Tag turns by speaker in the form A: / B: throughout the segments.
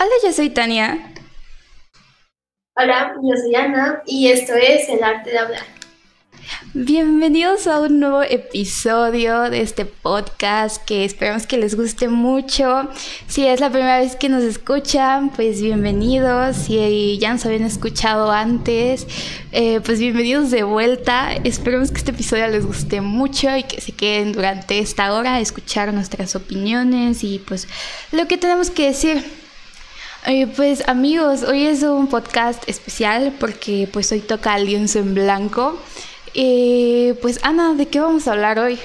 A: Hola, yo soy Tania.
B: Hola, yo soy Ana y esto es El Arte de Hablar.
A: Bienvenidos a un nuevo episodio de este podcast que esperamos que les guste mucho. Si es la primera vez que nos escuchan, pues bienvenidos. Si ya nos habían escuchado antes, eh, pues bienvenidos de vuelta. Esperemos que este episodio les guste mucho y que se queden durante esta hora a escuchar nuestras opiniones y pues lo que tenemos que decir. Pues amigos, hoy es un podcast especial porque pues hoy toca el lienzo en blanco. Eh, pues Ana, ¿de qué vamos a hablar hoy?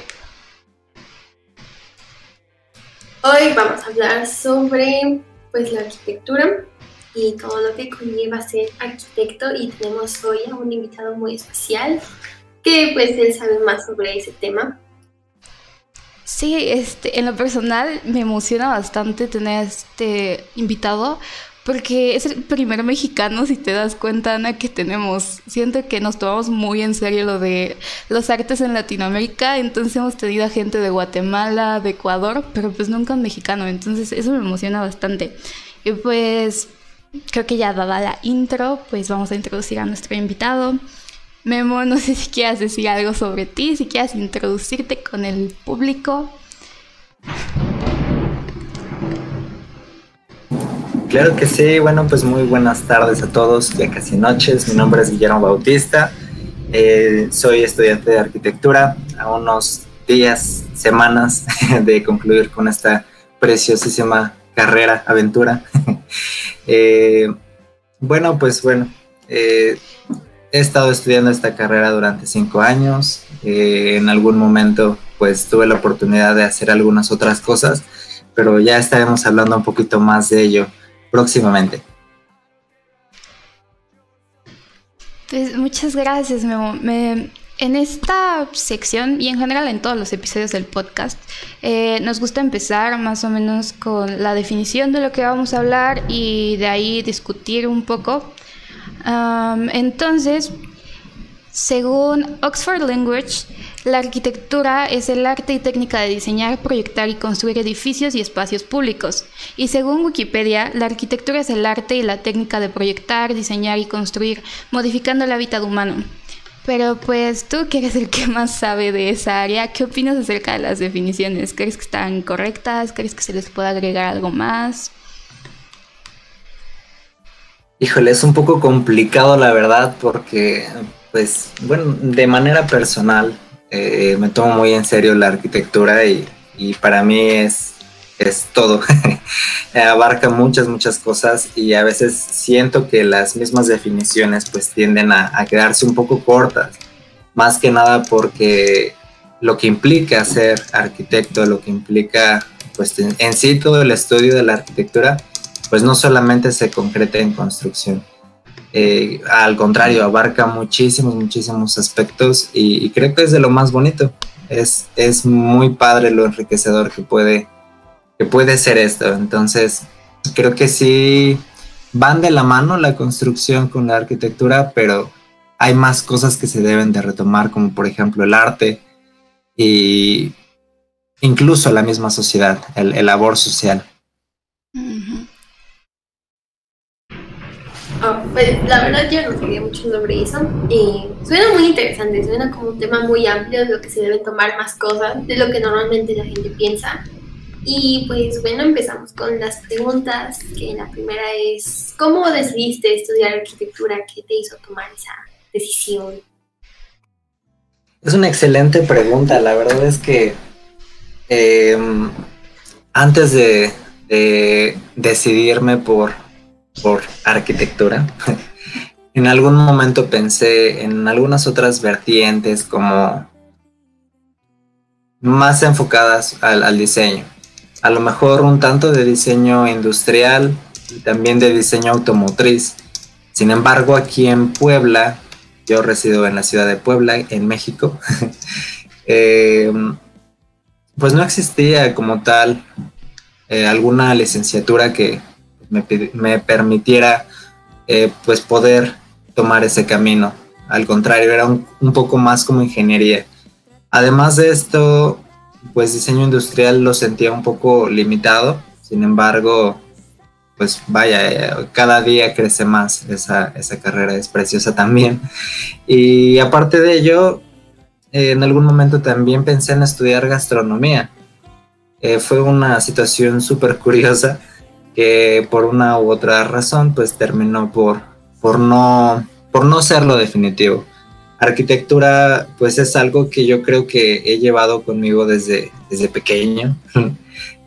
B: Hoy vamos a hablar sobre pues la arquitectura y todo lo que conlleva ser arquitecto y tenemos hoy a un invitado muy especial que pues él sabe más sobre ese tema.
A: Sí, este, en lo personal me emociona bastante tener este invitado porque es el primer mexicano, si te das cuenta, Ana, que tenemos. Siento que nos tomamos muy en serio lo de los artes en Latinoamérica. Entonces hemos tenido a gente de Guatemala, de Ecuador, pero pues nunca un mexicano. Entonces eso me emociona bastante. Y pues creo que ya dada la intro, pues vamos a introducir a nuestro invitado. Memo, no sé si quieras decir algo sobre ti, si quieras introducirte con el público.
C: Claro que sí, bueno, pues muy buenas tardes a todos, ya casi noches. Mi nombre es Guillermo Bautista, eh, soy estudiante de arquitectura, a unos días, semanas de concluir con esta preciosísima carrera, aventura. Eh, bueno, pues bueno, eh, he estado estudiando esta carrera durante cinco años. en algún momento, pues tuve la oportunidad de hacer algunas otras cosas, pero ya estaremos hablando un poquito más de ello próximamente.
A: Pues muchas gracias, Memo. en esta sección y en general en todos los episodios del podcast, eh, nos gusta empezar más o menos con la definición de lo que vamos a hablar y de ahí discutir un poco. Entonces, según Oxford Language, la arquitectura es el arte y técnica de diseñar, proyectar y construir edificios y espacios públicos. Y según Wikipedia, la arquitectura es el arte y la técnica de proyectar, diseñar y construir, modificando el hábitat humano. Pero pues tú que eres el que más sabe de esa área, ¿qué opinas acerca de las definiciones? ¿Crees que están correctas? ¿Crees que se les puede agregar algo más?
C: Híjole, es un poco complicado la verdad porque pues bueno, de manera personal eh, me tomo muy en serio la arquitectura y, para mí es, es todo. Abarca muchas, muchas cosas y a veces siento que las mismas definiciones pues tienden a, quedarse un poco cortas, más que nada porque lo que implica ser arquitecto, lo que implica pues en sí todo el estudio de la arquitectura, pues no solamente se concreta en construcción eh, al contrario, abarca muchísimos, muchísimos aspectos y, creo que es de lo más bonito. Es, es muy padre lo enriquecedor que puede, que puede ser esto. Entonces, creo que sí van de la mano la construcción con la arquitectura, pero hay más cosas que se deben de retomar, como por ejemplo el arte y incluso la misma sociedad, el, labor social.
B: Ah, pues la verdad yo no sabía mucho sobre eso y suena muy interesante, suena como un tema muy amplio de lo que se deben tomar más cosas de lo que normalmente la gente piensa. Y pues bueno, empezamos con las preguntas, que la primera es, ¿cómo decidiste estudiar arquitectura? ¿Qué te hizo tomar esa decisión?
C: Es una excelente pregunta, la verdad es que em, antes de decidirme por por arquitectura, en algún momento pensé en algunas otras vertientes como más enfocadas al, diseño. A lo mejor un tanto de diseño industrial y también de diseño automotriz. Sin embargo, aquí en Puebla, yo resido en la ciudad de Puebla, en México, em, pues no existía como tal eh, alguna licenciatura que, me, permitiera eh, pues poder tomar ese camino. Al contrario, era un, poco más como ingeniería. Además de esto, pues diseño industrial lo sentía un poco limitado. Sin embargo, pues vaya, cada día crece más esa, esa carrera, es preciosa también. Y aparte de ello, en algún momento también pensé en estudiar gastronomía. Eh, fue una situación súper curiosa que por una u otra razón pues terminó por, por, no, por no ser lo definitivo. Arquitectura pues es algo que yo creo que he llevado conmigo desde, desde pequeño.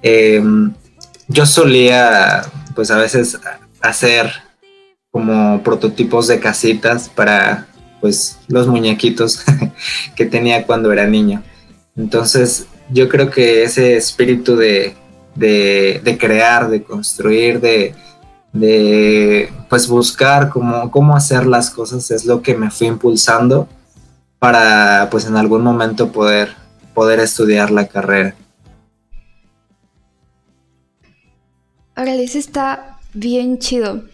C: Em, yo solía pues a veces hacer como prototipos de casitas para pues los muñequitos que tenía cuando era niño. Entonces yo creo que ese espíritu de, de, crear, de construir, de, de pues buscar cómo, cómo hacer las cosas es lo que me fue impulsando para pues en algún momento poder, poder estudiar la carrera.
A: Ahora, eso está bien chido.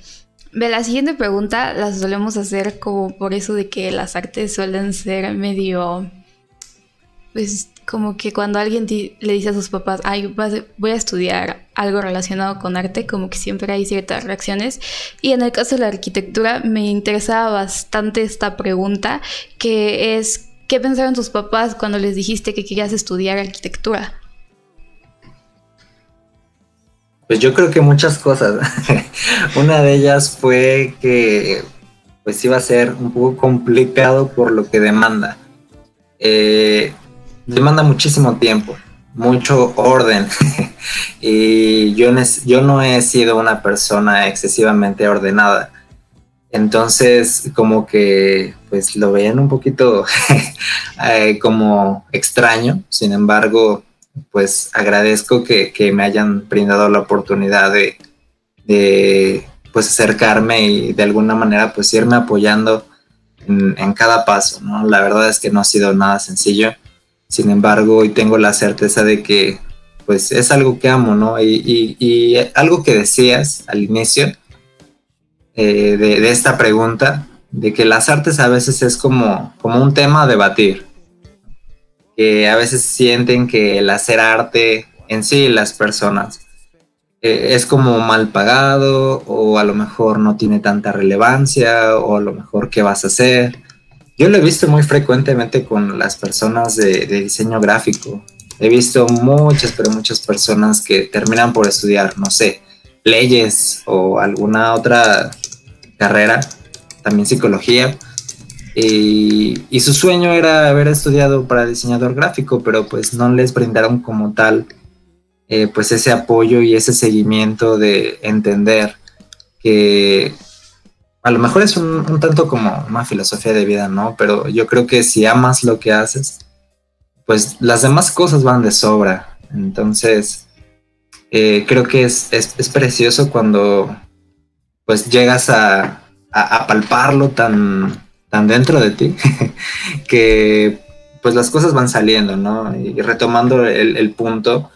A: De la siguiente pregunta la solemos hacer como por eso de que las artes suelen ser medio pues como que cuando alguien le dice a sus papás, ay, voy a estudiar algo relacionado con arte, como que siempre hay ciertas reacciones. Y en el caso de la arquitectura me interesaba bastante esta pregunta, que es, ¿qué pensaron tus papás cuando les dijiste que querías estudiar arquitectura?
C: Pues yo creo que muchas cosas. Una de ellas fue que pues iba a ser un poco complicado por lo que demanda. Eh, demanda muchísimo tiempo, mucho orden. y yo, no he sido una persona excesivamente ordenada. Entonces, como que, pues lo veían un poquito eh, como extraño. Sin embargo, pues agradezco que, me hayan brindado la oportunidad de, de, pues acercarme y de alguna manera pues irme apoyando en, en cada paso, ¿no? La verdad es que no ha sido nada sencillo sin embargo, hoy tengo la certeza de que pues es algo que amo, ¿no? Y, algo que decías al inicio eh, de, esta pregunta, de que las artes a veces es como, como un tema a debatir, que a veces sienten que el hacer arte en sí, las personas, eh, es como mal pagado o a lo mejor no tiene tanta relevancia o a lo mejor qué vas a hacer yo lo he visto muy frecuentemente con las personas de, diseño gráfico. He visto muchas, pero muchas personas que terminan por estudiar, no sé, leyes o alguna otra carrera, también psicología. Y, su sueño era haber estudiado para diseñador gráfico, pero pues no les brindaron como tal eh, pues ese apoyo y ese seguimiento de entender que a lo mejor es un, tanto como una filosofía de vida, ¿no? Pero yo creo que si amas lo que haces, pues las demás cosas van de sobra. Entonces, eh, creo que es, precioso cuando pues llegas a, palparlo tan, tan dentro de ti que pues las cosas van saliendo, ¿no? Y retomando el, el punto,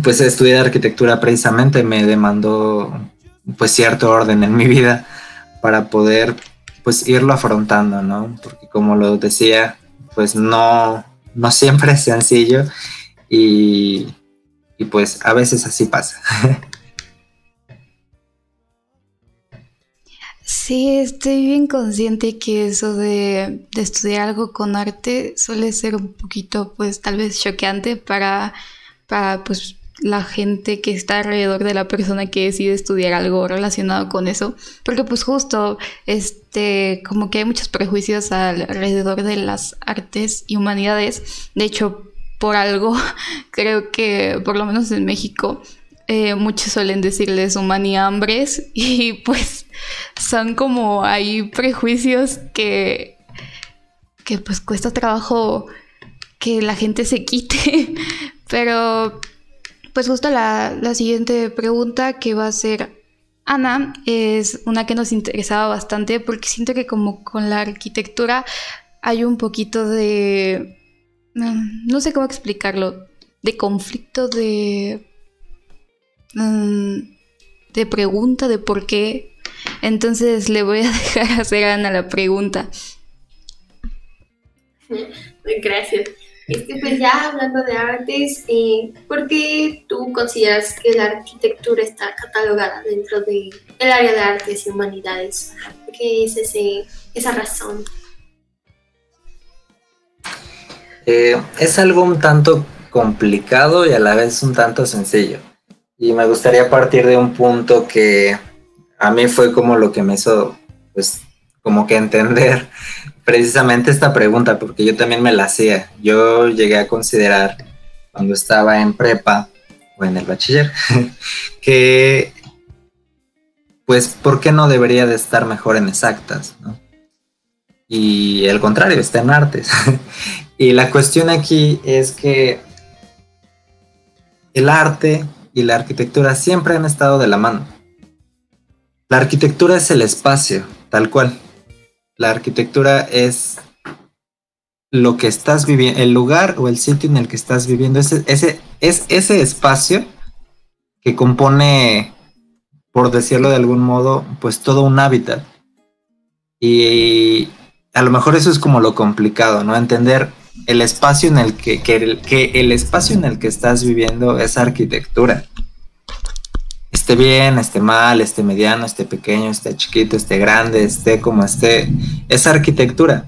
C: pues estudiar arquitectura precisamente me demandó pues cierto orden en mi vida para poder pues irlo afrontando, ¿no? Porque como lo decía, pues no, no siempre es sencillo y, pues a veces así pasa.
A: Sí, estoy bien consciente que eso de, de, estudiar algo con arte suele ser un poquito, pues tal vez choqueante para, para pues la gente que está alrededor de la persona que decide estudiar algo relacionado con eso, porque pues justo, este, como que hay muchos prejuicios alrededor de las artes y humanidades, de hecho, por algo, creo que por lo menos en México, eh, muchos suelen decirles humaniambres y pues son como hay prejuicios que, que pues cuesta trabajo que la gente se quite, pero pues justo la, siguiente pregunta que va a ser Ana es una que nos interesaba bastante porque siento que como con la arquitectura hay un poquito de... Mm, no sé cómo explicarlo, de conflicto, de... Mm, de pregunta, de por qué. Entonces le voy a dejar hacer a Ana la pregunta.
B: Gracias. Este, pues ya hablando de artes, eh, ¿por qué tú consideras que la arquitectura está catalogada dentro del área de artes y humanidades? ¿Qué es ese, esa razón?
C: Eh, es algo un tanto complicado y a la vez un tanto sencillo. Y me gustaría partir de un punto que a mí fue como lo que me hizo, pues, como que entender precisamente esta pregunta, porque yo también me la hacía. Yo llegué a considerar cuando estaba en prepa o en el bachiller, que, pues, ¿por qué no debería de estar mejor en exactas? Y el contrario, está en artes. y la cuestión aquí es que el arte y la arquitectura siempre han estado de la mano. La arquitectura es el espacio, tal cual. La arquitectura es lo que estás viviendo, el lugar o el sitio en el que estás viviendo. Ese, ese, es ese espacio que compone, por decirlo de algún modo, pues todo un hábitat. Y a lo mejor eso es como lo complicado, ¿no? Entender el espacio en el que, que, el, que el espacio en el que estás viviendo es arquitectura esté bien, esté mal, esté mediano, esté pequeño, esté chiquito, esté grande, esté como esté, es arquitectura.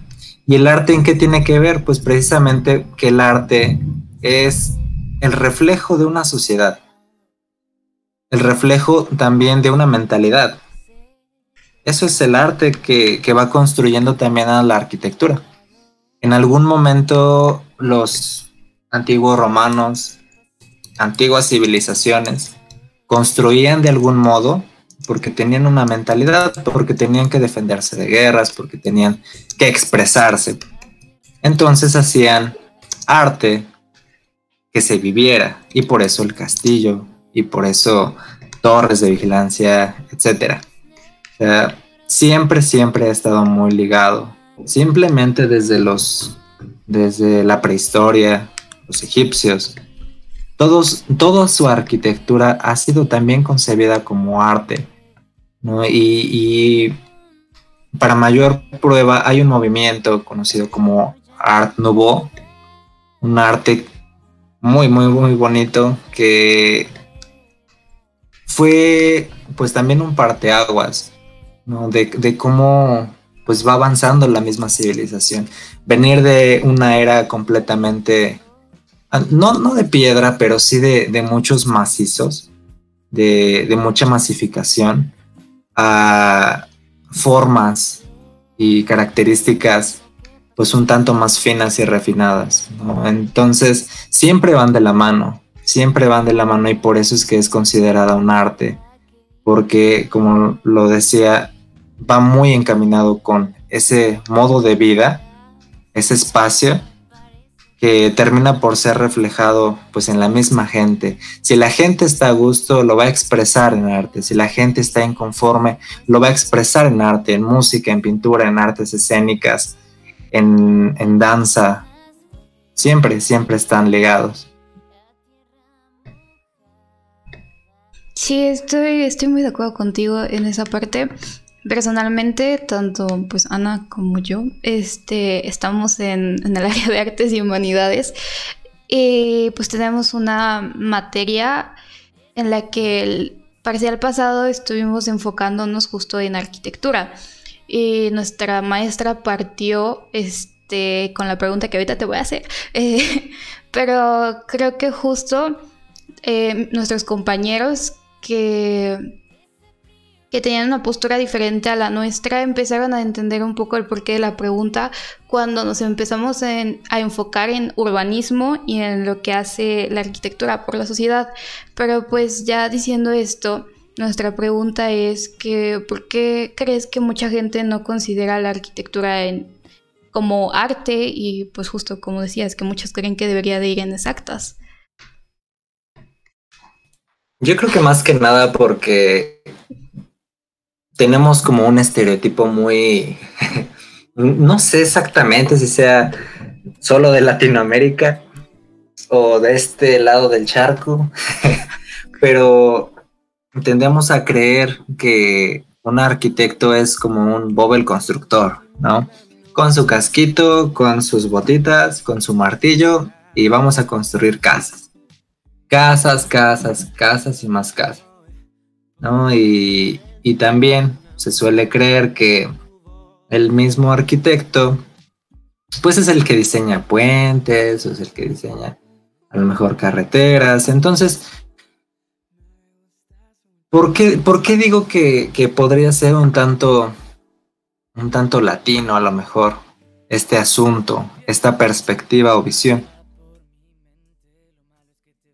C: ¿Y el arte en qué tiene que ver? Pues precisamente que el arte es el reflejo de una sociedad, el reflejo también de una mentalidad. Eso es el arte que, que va construyendo también a la arquitectura. En algún momento los antiguos romanos, antiguas civilizaciones, construían de algún modo porque tenían una mentalidad, porque tenían que defenderse de guerras, porque tenían que expresarse. Entonces hacían arte que se viviera y por eso el castillo y por eso torres de vigilancia, etc. siempre, siempre ha estado muy ligado. Simplemente desde los, desde la prehistoria, los egipcios, todos, toda su arquitectura ha sido también concebida como arte. Y, para mayor prueba hay un movimiento conocido como Art Nouveau, un arte muy, muy, muy bonito que fue pues también un parteaguas ¿no? de, de cómo pues va avanzando la misma civilización. Venir de una era completamente no, no de piedra, pero sí de, muchos macizos, de, mucha masificación, a formas y características pues un tanto más finas y refinadas. Entonces, siempre van de la mano, siempre van de la mano y por eso es que es considerada un arte, porque como lo decía, va muy encaminado con ese modo de vida, ese espacio que termina por ser reflejado pues en la misma gente. Si la gente está a gusto, lo va a expresar en arte. Si la gente está inconforme, lo va a expresar en arte, en música, en pintura, en artes escénicas, en, en danza. Siempre, siempre están ligados.
A: Sí, estoy, estoy muy de acuerdo contigo en esa parte. Personalmente, tanto pues Ana como yo, este, estamos en, el área de artes y humanidades. Y pues tenemos una materia en la que el parcial pasado estuvimos enfocándonos justo en arquitectura. Y nuestra maestra partió este, con la pregunta que ahorita te voy a hacer. Eh, pero creo que justo eh, nuestros compañeros que que tenían una postura diferente a la nuestra, empezaron a entender un poco el porqué de la pregunta cuando nos empezamos a enfocar en urbanismo y en lo que hace la arquitectura por la sociedad. Pero pues ya diciendo esto, nuestra pregunta es que ¿por qué crees que mucha gente no considera la arquitectura como arte y pues justo como decías que muchos creen que debería de ir en exactas?
C: Yo creo que más que nada porque tenemos como un estereotipo muy, no sé exactamente si sea solo de Latinoamérica o de este lado del charco, pero tendemos a creer que un arquitecto es como un Bob el constructor, ¿no? con su casquito, con sus botitas, con su martillo y vamos a construir casas. Casas, casas, casas y más casas. ¿no? Y, y también se suele creer que el mismo arquitecto, pues es el que diseña puentes, o es el que diseña a lo mejor carreteras. Entonces, ¿por qué, por qué digo que, que, podría ser un tanto, un tanto latino a lo mejor este asunto, esta perspectiva o visión?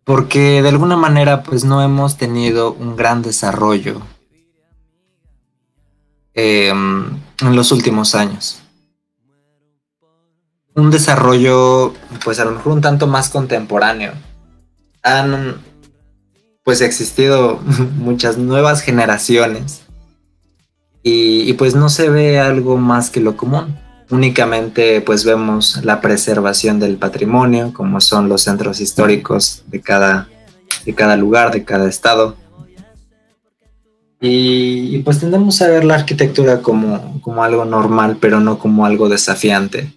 C: Porque de alguna manera pues no hemos tenido un gran desarrollo em, en los últimos años un desarrollo, pues a lo mejor un tanto más contemporáneo. Han, pues, existido muchas nuevas generaciones y, pues no se ve algo más que lo común. Únicamente, pues, vemos la preservación del patrimonio, como son los centros históricos de cada, de cada lugar, de cada estado. Y, pues tendemos a ver la arquitectura como, como algo normal, pero no como algo desafiante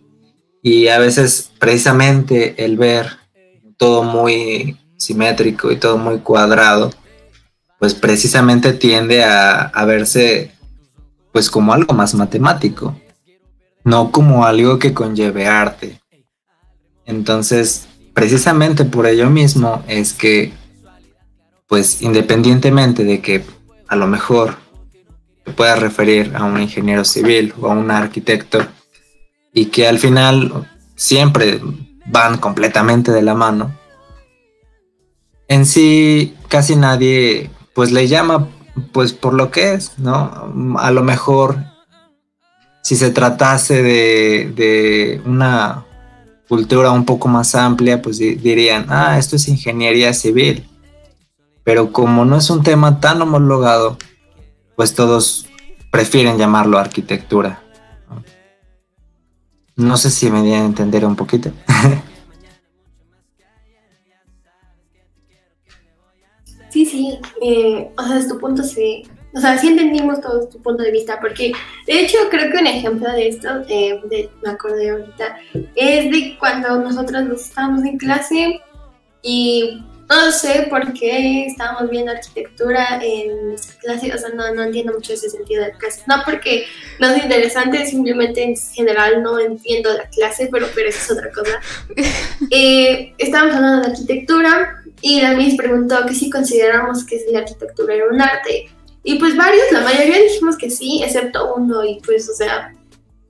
C: y a veces precisamente el ver todo muy simétrico y todo muy cuadrado, pues precisamente tiende a, verse pues como algo más matemático, no como algo que conlleve arte. Entonces, precisamente por ello mismo es que, pues independientemente de que a lo mejor te puedas referir a un ingeniero civil o a un arquitecto, y que al final siempre van completamente de la mano. En sí, casi nadie pues le llama pues por lo que es, ¿no? A lo mejor si se tratase de, de una cultura un poco más amplia, pues dirían, ah, esto es ingeniería civil. Pero como no es un tema tan homologado, pues todos prefieren llamarlo arquitectura. No sé si me di a entender un poquito.
B: sí, sí, eh, o sea, desde tu punto sí, o sea, sí entendimos todo tu punto de vista, porque de hecho creo que un ejemplo de esto, eh, de, me acordé ahorita, es de cuando nosotros estábamos en clase y no sé por qué estábamos viendo arquitectura en clase, o sea, no, no entiendo mucho ese sentido de clase. No porque no es interesante, simplemente en general no entiendo la clase, pero, pero eso es otra cosa. Eh, estábamos hablando de arquitectura y la Miss preguntó que si consideramos que la arquitectura era un arte. Y pues varios, la mayoría dijimos que sí, excepto uno, y pues, o sea,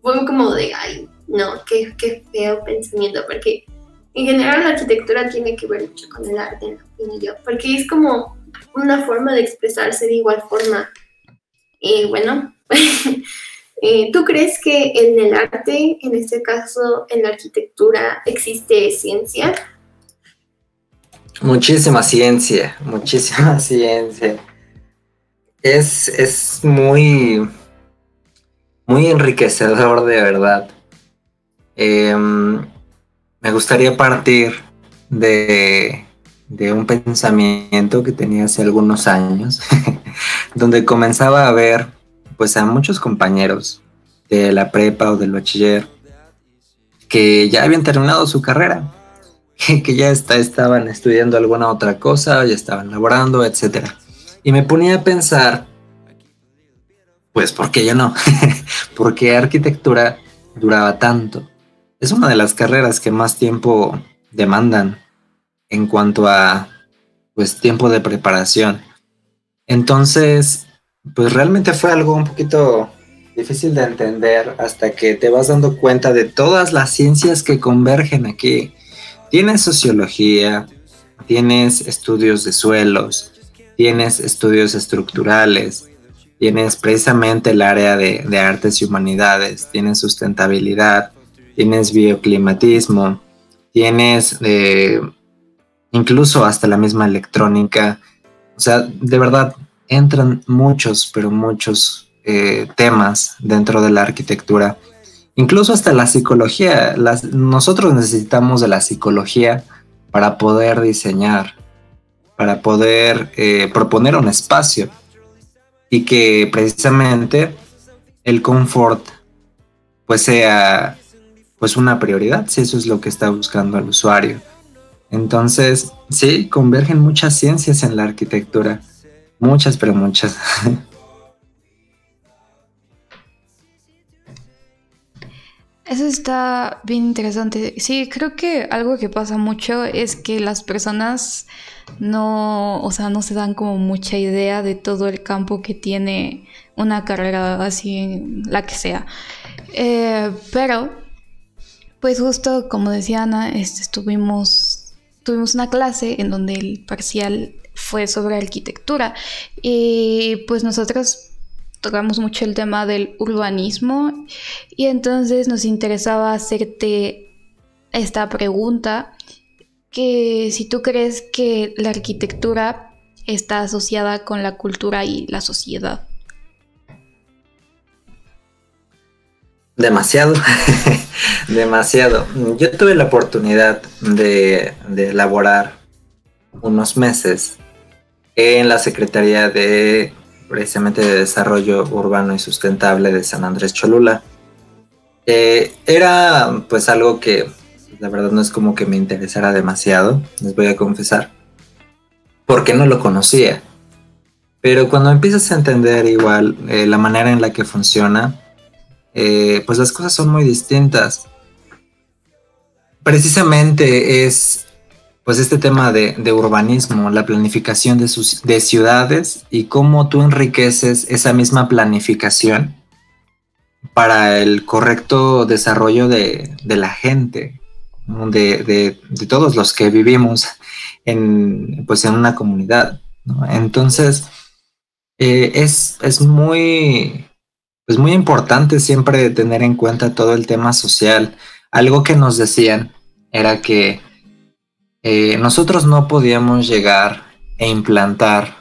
B: fue como de, ay, no, qué, qué feo pensamiento, porque en general la arquitectura tiene que ver mucho con el arte, opino yo, porque es como una forma de expresarse de igual forma. Y bueno, eh, ¿tú crees que en el arte, en este caso en la arquitectura, existe ciencia?
C: Muchísima ciencia, muchísima ciencia. Es, es muy, muy enriquecedor de verdad. Eh, me gustaría partir de, un pensamiento que tenía hace algunos años, donde comenzaba a ver pues a muchos compañeros de la prepa o del bachiller que ya habían terminado su carrera, que, ya está, estaban estudiando alguna otra cosa, ya estaban laborando, etc. Y me ponía a pensar, pues, ¿por qué yo no? ¿Por qué arquitectura duraba tanto? Es una de las carreras que más tiempo demandan en cuanto a pues tiempo de preparación. Entonces, pues realmente fue algo un poquito difícil de entender hasta que te vas dando cuenta de todas las ciencias que convergen aquí. Tienes sociología, tienes estudios de suelos, tienes estudios estructurales, tienes precisamente el área de, de artes y humanidades, tienes sustentabilidad, tienes bioclimatismo, tienes eh, incluso hasta la misma electrónica. O sea, de verdad, entran muchos, pero muchos eh, temas dentro de la arquitectura. Incluso hasta la psicología. nosotros necesitamos de la psicología para poder diseñar, para poder eh, proponer un espacio y que precisamente el confort pues sea pues una prioridad, si eso es lo que está buscando el usuario. Entonces, sí, convergen muchas ciencias en la arquitectura, muchas, pero muchas.
A: Eso está bien interesante. Sí, creo que algo que pasa mucho es que las personas no, o sea, no se dan como mucha idea de todo el campo que tiene una carrera así, la que sea. Eh, pero, pues justo como decía Ana, este, estuvimos, tuvimos una clase en donde el parcial fue sobre arquitectura y pues nosotros tocamos mucho el tema del urbanismo y entonces nos interesaba hacerte esta pregunta que si tú crees que la arquitectura está asociada con la cultura y la sociedad.
C: Demasiado, demasiado. Yo tuve la oportunidad de, de elaborar unos meses en la Secretaría de precisamente de Desarrollo Urbano y Sustentable de San Andrés Cholula. Eh, era pues algo que la verdad no es como que me interesara demasiado, les voy a confesar, porque no lo conocía. Pero cuando empiezas a entender igual eh, la manera en la que funciona, eh, pues las cosas son muy distintas. Precisamente es pues este tema de, urbanismo, la planificación de, sus, de ciudades y cómo tú enriqueces esa misma planificación para el correcto desarrollo de, la gente, de, todos los que vivimos en, pues en una comunidad. Entonces, eh, es, es, muy, pues muy importante siempre tener en cuenta todo el tema social. Algo que nos decían era que eh, nosotros no podíamos llegar e implantar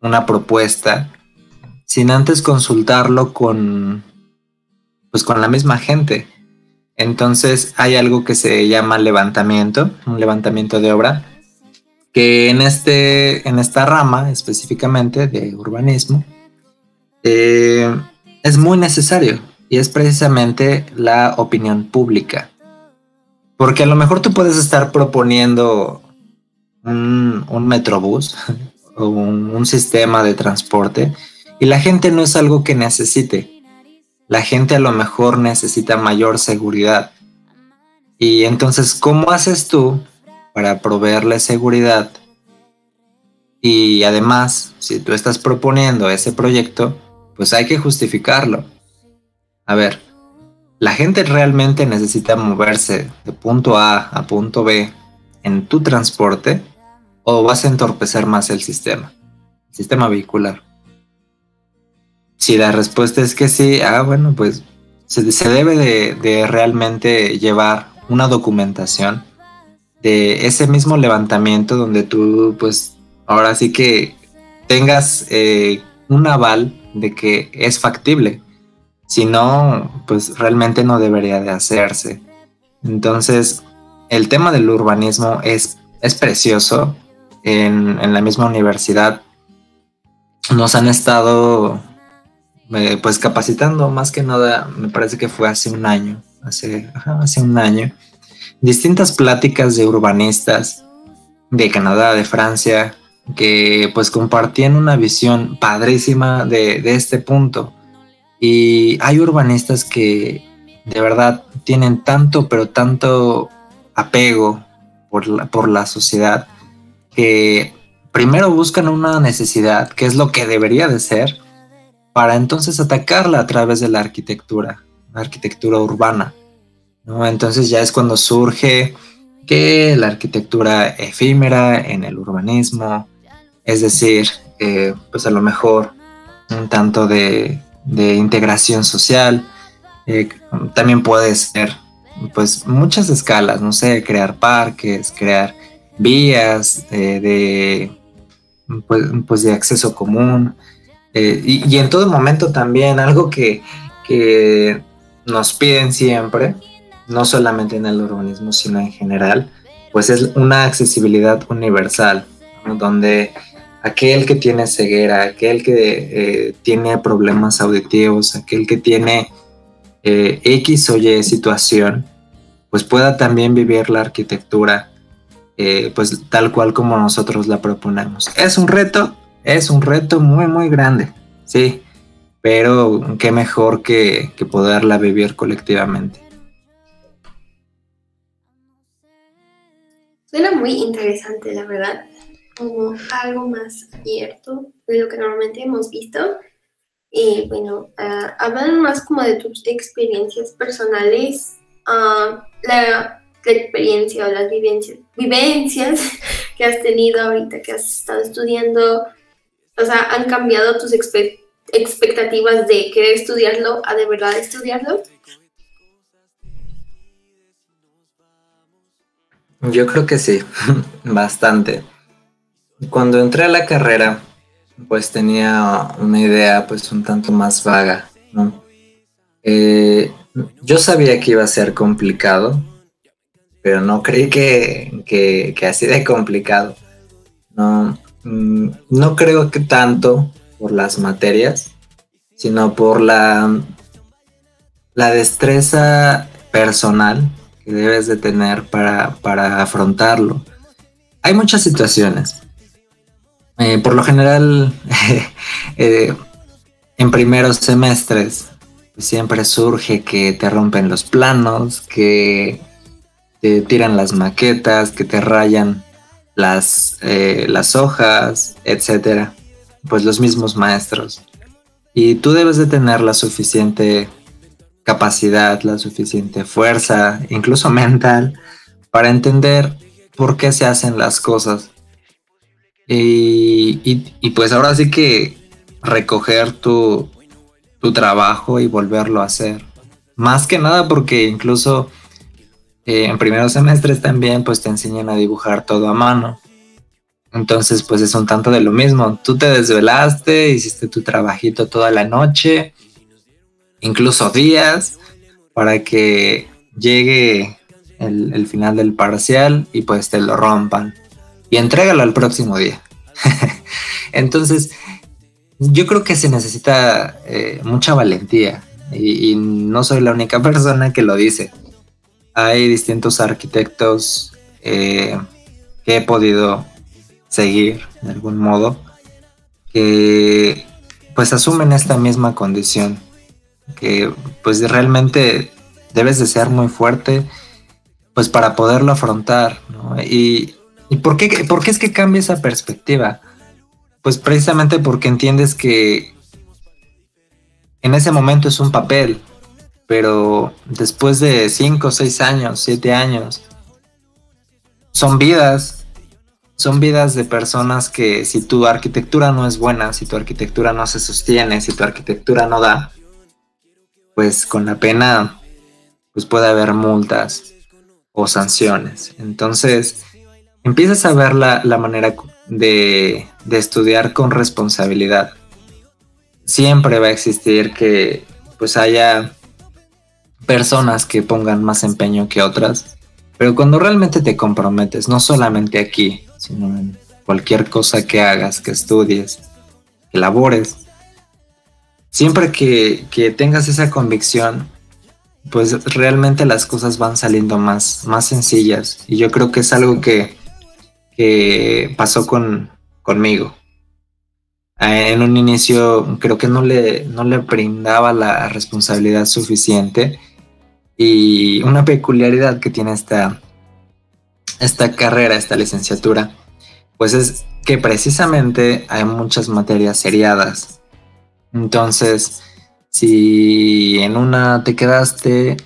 C: una propuesta sin antes consultarlo con, pues con la misma gente. Entonces hay algo que se llama levantamiento, un levantamiento de obra, que en, este, en esta rama específicamente de urbanismo eh, es muy necesario y es precisamente la opinión pública. Porque a lo mejor tú puedes estar proponiendo un, metrobús o un, sistema de transporte y la gente no es algo que necesite. La gente a lo mejor necesita mayor seguridad. Y entonces, ¿cómo haces tú para proveerle seguridad? Y además, si tú estás proponiendo ese proyecto, pues hay que justificarlo. A ver, la gente realmente necesita moverse de punto A a punto B en tu transporte o vas a entorpecer más el sistema, el sistema vehicular. Si la respuesta es que sí, ah, bueno, pues se, debe de, de, realmente llevar una documentación de ese mismo levantamiento donde tú, pues, ahora sí que tengas eh, un aval de que es factible si no, pues realmente no debería de hacerse. Entonces, el tema del urbanismo es, es precioso. En, la misma universidad nos han estado eh, pues capacitando más que nada, me parece que fue hace un año, hace, hace un año, distintas pláticas de urbanistas de Canadá, de Francia, que pues compartían una visión padrísima de, este punto y hay urbanistas que de verdad tienen tanto, pero tanto apego por la, por la sociedad que primero buscan una necesidad, que es lo que debería de ser, para entonces atacarla a través de la arquitectura, la arquitectura urbana. ¿no? Entonces ya es cuando surge que la arquitectura efímera en el urbanismo, es decir, eh, pues a lo mejor un tanto de de integración social. Eh, también puede ser, pues, muchas escalas, no sé, crear parques, crear vías eh, de, pues, pues, de acceso común. Eh, y, en todo momento también algo que, que nos piden siempre, no solamente en el urbanismo, sino en general, pues es una accesibilidad universal, donde aquel que tiene ceguera, aquel que eh, tiene problemas auditivos, aquel que tiene eh, X o Y situación, pues pueda también vivir la arquitectura eh, pues tal cual como nosotros la proponemos. Es un reto, es un reto muy, muy grande, sí, pero qué mejor que, que poderla vivir colectivamente.
B: Suena muy interesante, la verdad, como algo más abierto de lo que normalmente hemos visto. Y bueno, uh, hablan más como de tus experiencias personales. Uh, la la experiencia o las vivencias, vivencias que has tenido ahorita que has estado estudiando, o sea, han cambiado tus expectativas de querer estudiarlo a de verdad estudiarlo?
C: Yo creo que sí, bastante. Cuando entré a la carrera, pues tenía una idea pues un tanto más vaga. Eh, yo sabía que iba a ser complicado, pero no creí que, así de complicado. No, mm, no creo que tanto por las materias, sino por la, la destreza personal que debes de tener para, afrontarlo. Hay muchas situaciones. Eh, por lo general, eh, en primeros semestres, siempre surge que te rompen los planos, que te tiran las maquetas, que te rayan las, eh, las hojas, etcétera. Pues los mismos maestros. Y tú debes de tener la suficiente capacidad, la suficiente fuerza, incluso mental, para entender por qué se hacen las cosas. Y, pues ahora sí que recoger tu, tu trabajo y volverlo a hacer. Más que nada porque incluso eh, en primeros semestres también pues te enseñan a dibujar todo a mano. Entonces pues es un tanto de lo mismo. Tú te desvelaste, hiciste tu trabajito toda la noche, incluso días, para que llegue el, final del parcial y pues te lo rompan. Y entrégalo al próximo día. Entonces, yo creo que se necesita eh, mucha valentía y, no soy la única persona que lo dice hay distintos arquitectos eh, que he podido seguir de algún modo que pues asumen esta misma condición que pues realmente debes de ser muy fuerte pues para poderlo afrontar y, y ¿por, qué, por qué es que cambia esa perspectiva pues precisamente porque entiendes que en ese momento es un papel pero después de 5, 6 años, 7 años, son vidas, son vidas de personas que si tu arquitectura no es buena, si tu arquitectura no se sostiene, si tu arquitectura no da, pues con la pena pues puede haber multas o sanciones. Entonces, empiezas a ver la, manera de, de estudiar con responsabilidad. Siempre va a existir que pues haya personas que pongan más empeño que otras, pero cuando realmente te comprometes, no solamente aquí, sino en cualquier cosa que hagas, que estudies, que labores, siempre que, tengas esa convicción, pues realmente las cosas van saliendo más, más sencillas. Y yo creo que es algo que, que pasó con, conmigo. En un inicio creo que no le, no le brindaba la responsabilidad suficiente y una peculiaridad que tiene esta, esta carrera, esta licenciatura, pues es que precisamente hay muchas materias seriadas. Entonces, si en una te quedaste,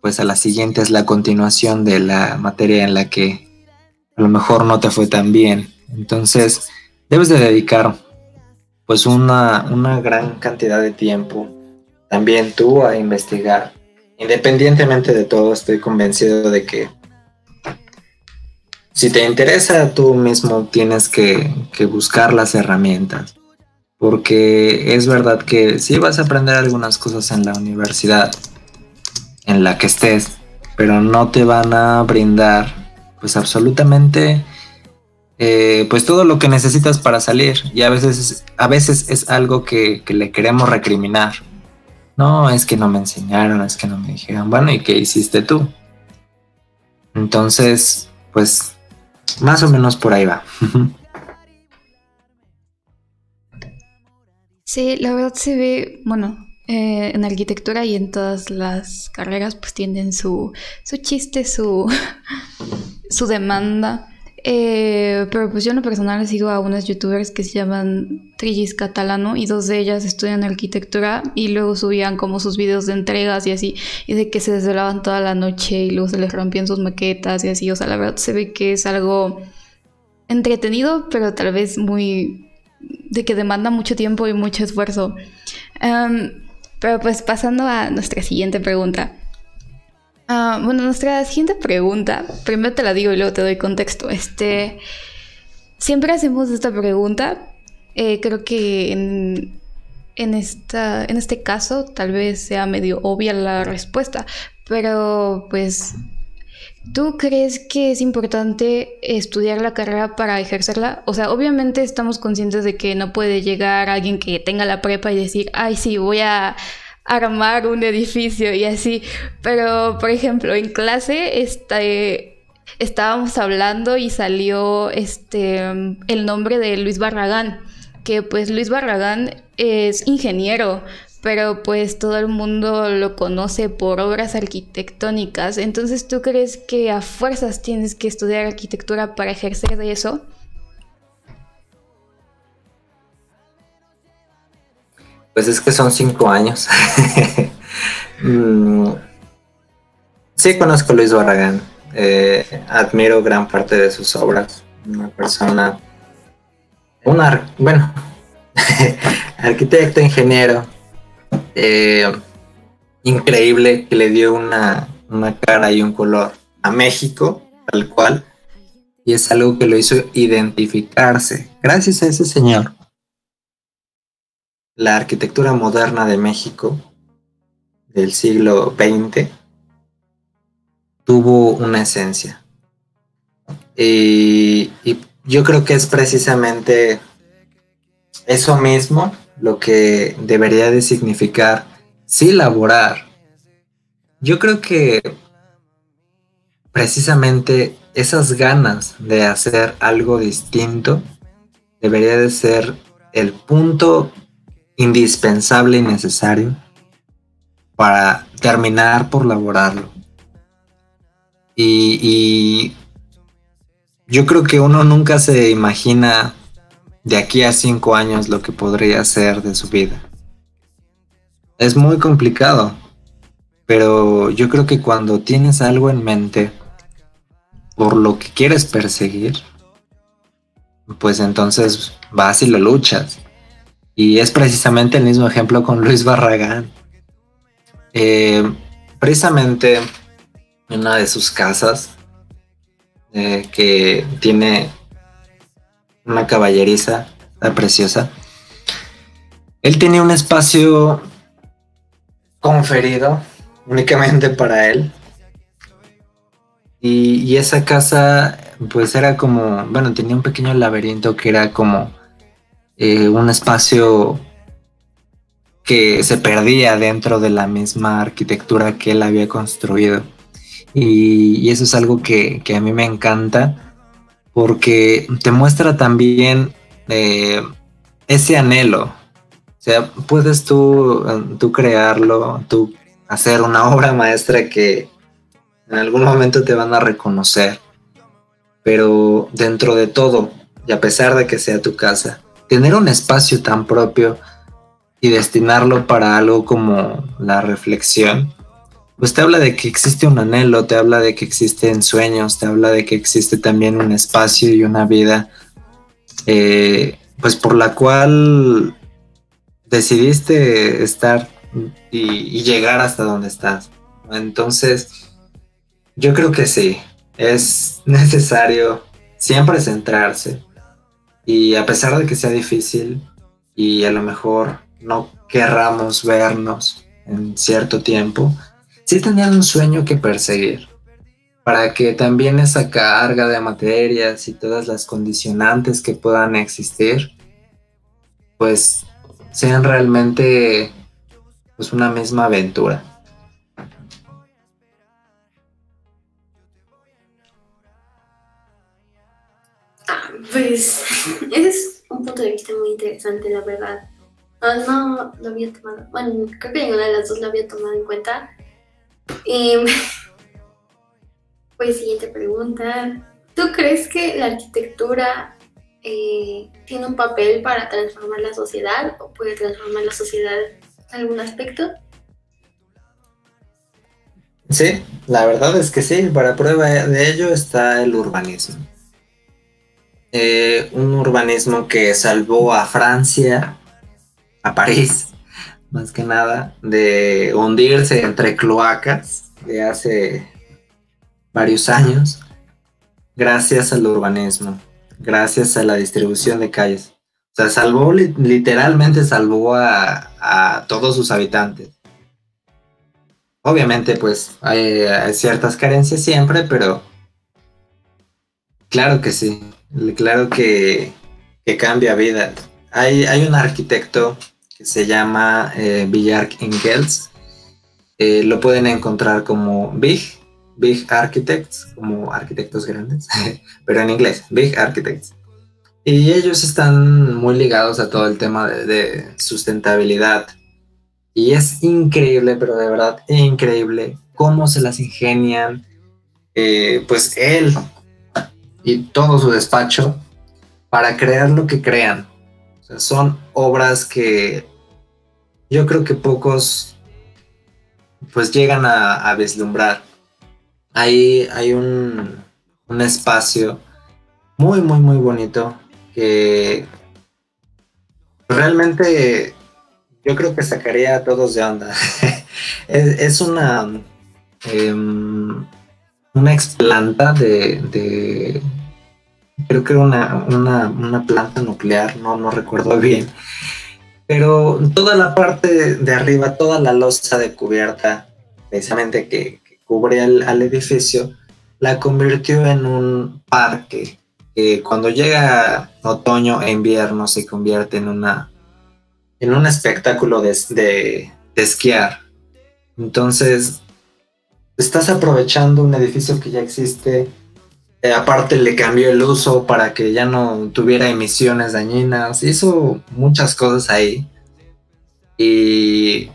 C: pues a la siguiente es la continuación de la materia en la que a lo mejor no te fue tan bien. Entonces, debes de dedicar pues una, una gran cantidad de tiempo también tú a investigar independientemente de todo, estoy convencido de que si te interesa, tú mismo tienes que, buscar las herramientas. Porque es verdad que sí vas a aprender algunas cosas en la universidad en la que estés, pero no te van a brindar pues absolutamente eh, pues todo lo que necesitas para salir y a veces, a veces es algo que, que le queremos recriminar no, es que no me enseñaron, es que no me dijeron, bueno, ¿y qué hiciste tú? Entonces, pues, más o menos por ahí va.
A: Sí, la verdad se ve, bueno, eh, en arquitectura y en todas las carreras pues tienen su, su chiste, su, su demanda. Eh, pero pues yo en lo personal sigo a unas youtubers que se llaman Trillis Catalano y dos de ellas estudian arquitectura y luego subían como sus videos de entregas y así, y de que se desvelaban toda la noche y luego se les rompían sus maquetas y así, o sea, la verdad se ve que es algo entretenido, pero tal vez muy... de que demanda mucho tiempo y mucho esfuerzo. Em, pero pues pasando a nuestra siguiente pregunta. Ah, bueno, nuestra siguiente pregunta, primero te la digo y luego te doy contexto. Este, siempre hacemos esta pregunta. Eh, creo que en, en, esta, en este caso tal vez sea medio obvia la respuesta, pero pues, ¿tú crees que es importante estudiar la carrera para ejercerla? O sea, obviamente estamos conscientes de que no puede llegar alguien que tenga la prepa y decir, ay, sí, voy a armar un edificio y así. Pero, por ejemplo, en clase este, estábamos hablando y salió este, el nombre de Luis Barragán, que pues Luis Barragán es ingeniero, pero pues todo el mundo lo conoce por obras arquitectónicas. Entonces, ¿tú crees que a fuerzas tienes que estudiar arquitectura para ejercer de eso?
C: Pues es que son cinco años. Mm, sí conozco a Luis Barragán. Eh, admiro gran parte de sus obras. Una persona, una, bueno, arquitecto, ingeniero, eh, increíble que le dio una, una cara y un color a México, tal cual. Y es algo que lo hizo identificarse. Gracias a ese señor la arquitectura moderna de México del siglo XX tuvo una esencia. Y, yo creo que es precisamente eso mismo lo que debería de significar sí laborar. Yo creo que precisamente esas ganas de hacer algo distinto debería de ser el punto indispensable y necesario para terminar por laborarlo. Y, yo creo que uno nunca se imagina de aquí a cinco años lo que podría ser de su vida. Es muy complicado, pero yo creo que cuando tienes algo en mente por lo que quieres perseguir, pues entonces vas y lo luchas. Y es precisamente el mismo ejemplo con Luis Barragán. Eh, precisamente en una de sus casas, eh, que tiene una caballeriza preciosa, él tiene un espacio conferido únicamente para él. Y, esa casa, pues era como, bueno, tenía un pequeño laberinto que era como eh, un espacio que se perdía dentro de la misma arquitectura que él había construido. Y, eso es algo que, a mí me encanta porque te muestra también eh, ese anhelo. O sea, puedes tú, tú crearlo, tú hacer una obra maestra que en algún momento te van a reconocer. Pero dentro de todo, y a pesar de que sea tu casa, tener un espacio tan propio y destinarlo para algo como la reflexión, pues te habla de que existe un anhelo, te habla de que existen sueños, te habla de que existe también un espacio y una vida, eh, pues por la cual decidiste estar y, y llegar hasta donde estás. Entonces, yo creo que sí, es necesario siempre centrarse, y a pesar de que sea difícil y a lo mejor no querramos vernos en cierto tiempo, sí tenían un sueño que perseguir para que también esa carga de materias y todas las condicionantes que puedan existir, pues sean realmente pues una misma aventura.
B: Ah, pues es un punto de vista muy interesante, la verdad. No, lo había tomado, bueno, creo que ninguna de las dos lo había tomado en cuenta. Pues siguiente pregunta. ¿Tú crees que la arquitectura eh, tiene un papel para transformar la sociedad o puede transformar la sociedad en algún aspecto?
C: Sí, la verdad es que sí. Para prueba de ello está el urbanismo. Eh, un urbanismo que salvó a Francia, a París, más que nada, de hundirse entre cloacas de hace varios años, gracias al urbanismo, gracias a la distribución de calles. O sea, salvó, literalmente salvó a, a todos sus habitantes. Obviamente, pues hay, ciertas carencias siempre, pero claro que sí, claro que, que cambia vida. Hay, hay un arquitecto que se llama eh, Villar Ingels. Eh, lo pueden encontrar como Big, Big Architects, como arquitectos grandes, pero en inglés, Big Architects. Y ellos están muy ligados a todo el tema de, sustentabilidad. Y es increíble, pero de verdad increíble cómo se las ingenian. Eh, pues él y todo su despacho para crear lo que crean son obras que yo creo que pocos pues llegan a, vislumbrar. Hay un, espacio muy, muy, muy bonito que realmente yo creo que sacaría a todos de onda. es, una, em, una explanta de, creo que era una, planta nuclear, no, no recuerdo bien. Pero toda la parte de arriba, toda la losa de cubierta, precisamente que, cubre al, edificio, la convirtió en un parque que cuando llega otoño e invierno se convierte en una en un espectáculo de, de esquiar. Entonces, estás aprovechando un edificio que ya existe, eh, aparte le cambió el uso para que ya no tuviera emisiones dañinas. Hizo muchas cosas ahí. Y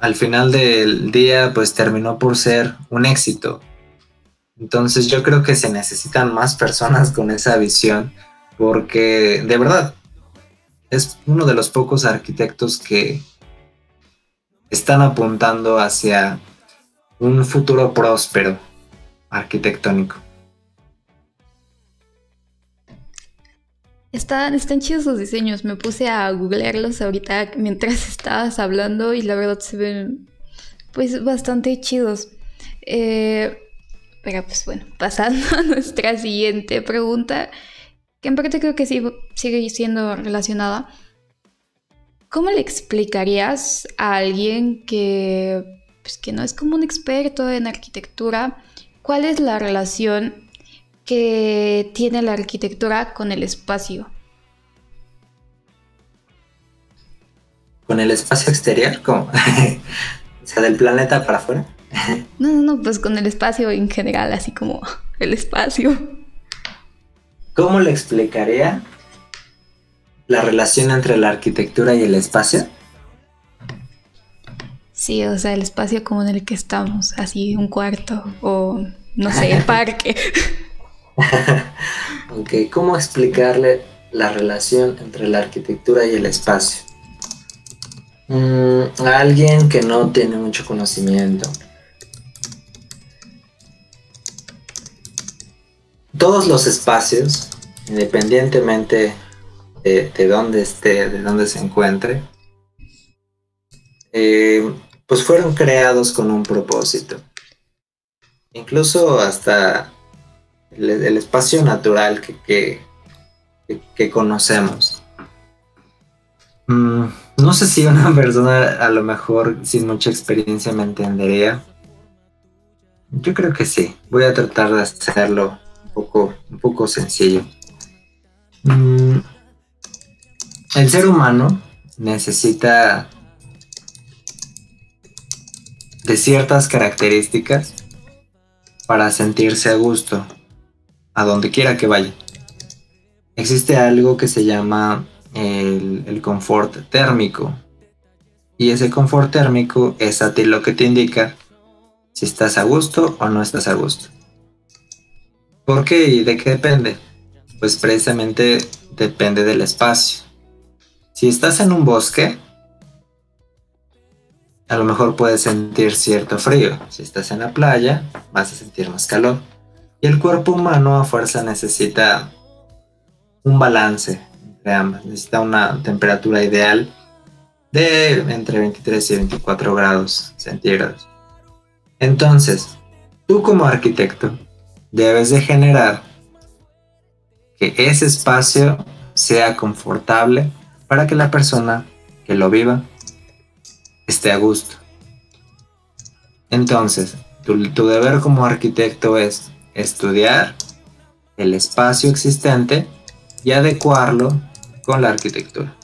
C: al final del día pues terminó por ser un éxito. Entonces yo creo que se necesitan más personas con esa visión porque de verdad es uno de los pocos arquitectos que están apuntando hacia un futuro próspero arquitectónico.
A: Están, están chidos sus diseños. Me puse a googlearlos ahorita mientras estabas hablando y la verdad se ven pues bastante chidos. Eh, pero pues bueno, pasando a nuestra siguiente pregunta, que en parte creo que sí sigue siendo relacionada. ¿Cómo le explicarías a alguien que, pues, que no es como un experto en arquitectura cuál es la relación que tiene la arquitectura con el espacio.
C: ¿Con el espacio exterior? ¿Cómo? o sea, del planeta para afuera.
A: no, no, no, pues con el espacio en general, así como el espacio.
C: ¿Cómo le explicaría la relación entre la arquitectura y el espacio?
A: Sí, o sea, el espacio como en el que estamos, así un cuarto o no sé, parque.
C: ok, ¿cómo explicarle la relación entre la arquitectura y el espacio? Mm, a alguien que no tiene mucho conocimiento. Todos los espacios, independientemente de, dónde esté, de dónde se encuentre, eh, pues fueron creados con un propósito. Incluso hasta el, espacio natural que, que, conocemos. Mm, no sé si una persona a lo mejor sin mucha experiencia me entendería. Yo creo que sí. Voy a tratar de hacerlo un poco, un poco sencillo. Mm, el ser humano necesita de ciertas características para sentirse a gusto a donde quiera que vaya. Existe algo que se llama el, confort térmico. Y ese confort térmico es a ti lo que te indica si estás a gusto o no estás a gusto. ¿Por qué y de qué depende? Pues precisamente depende del espacio. Si estás en un bosque, a lo mejor puedes sentir cierto frío. Si estás en la playa, vas a sentir más calor. El cuerpo humano a fuerza necesita un balance entre ambas. Necesita una temperatura ideal de entre 23 y 24 grados centígrados. Entonces, tú como arquitecto debes de generar que ese espacio sea confortable para que la persona que lo viva esté a gusto. Entonces, tu deber como arquitecto es estudiar el espacio existente y adecuarlo con la arquitectura.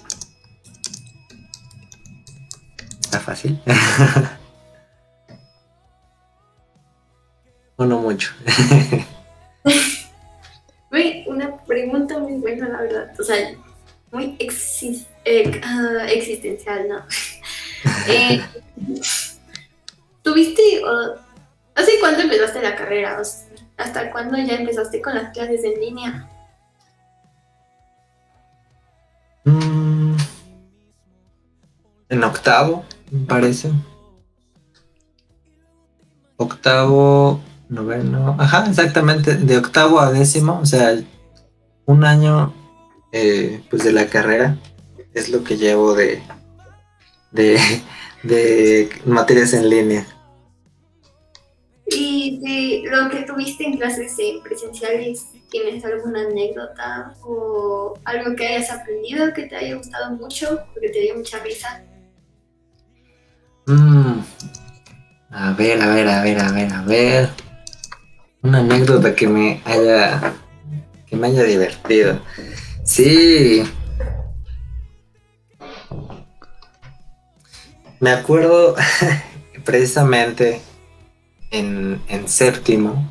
C: ¿Está fácil? o no mucho.
B: una pregunta muy buena, la verdad. O sea, muy eh, ah, existencial, ¿no? Eh, ¿Tuviste, hace cuánto empezaste la carrera? ¿Hasta cuándo ya empezaste con las clases en línea?
C: Mm, en octavo, me parece. Octavo, noveno. Ajá, exactamente. De octavo a décimo, o sea, un año eh, pues de la carrera es lo que llevo de, de, de materias en línea.
B: Lo que tuviste en clases presenciales, ¿tienes alguna anécdota o algo que hayas aprendido que te haya gustado mucho o que te dio mucha risa?
C: Mm, a ver, a ver, a ver, a ver, a ver. Una anécdota que me haya que me haya divertido. Sí. Me acuerdo precisamente en, séptimo,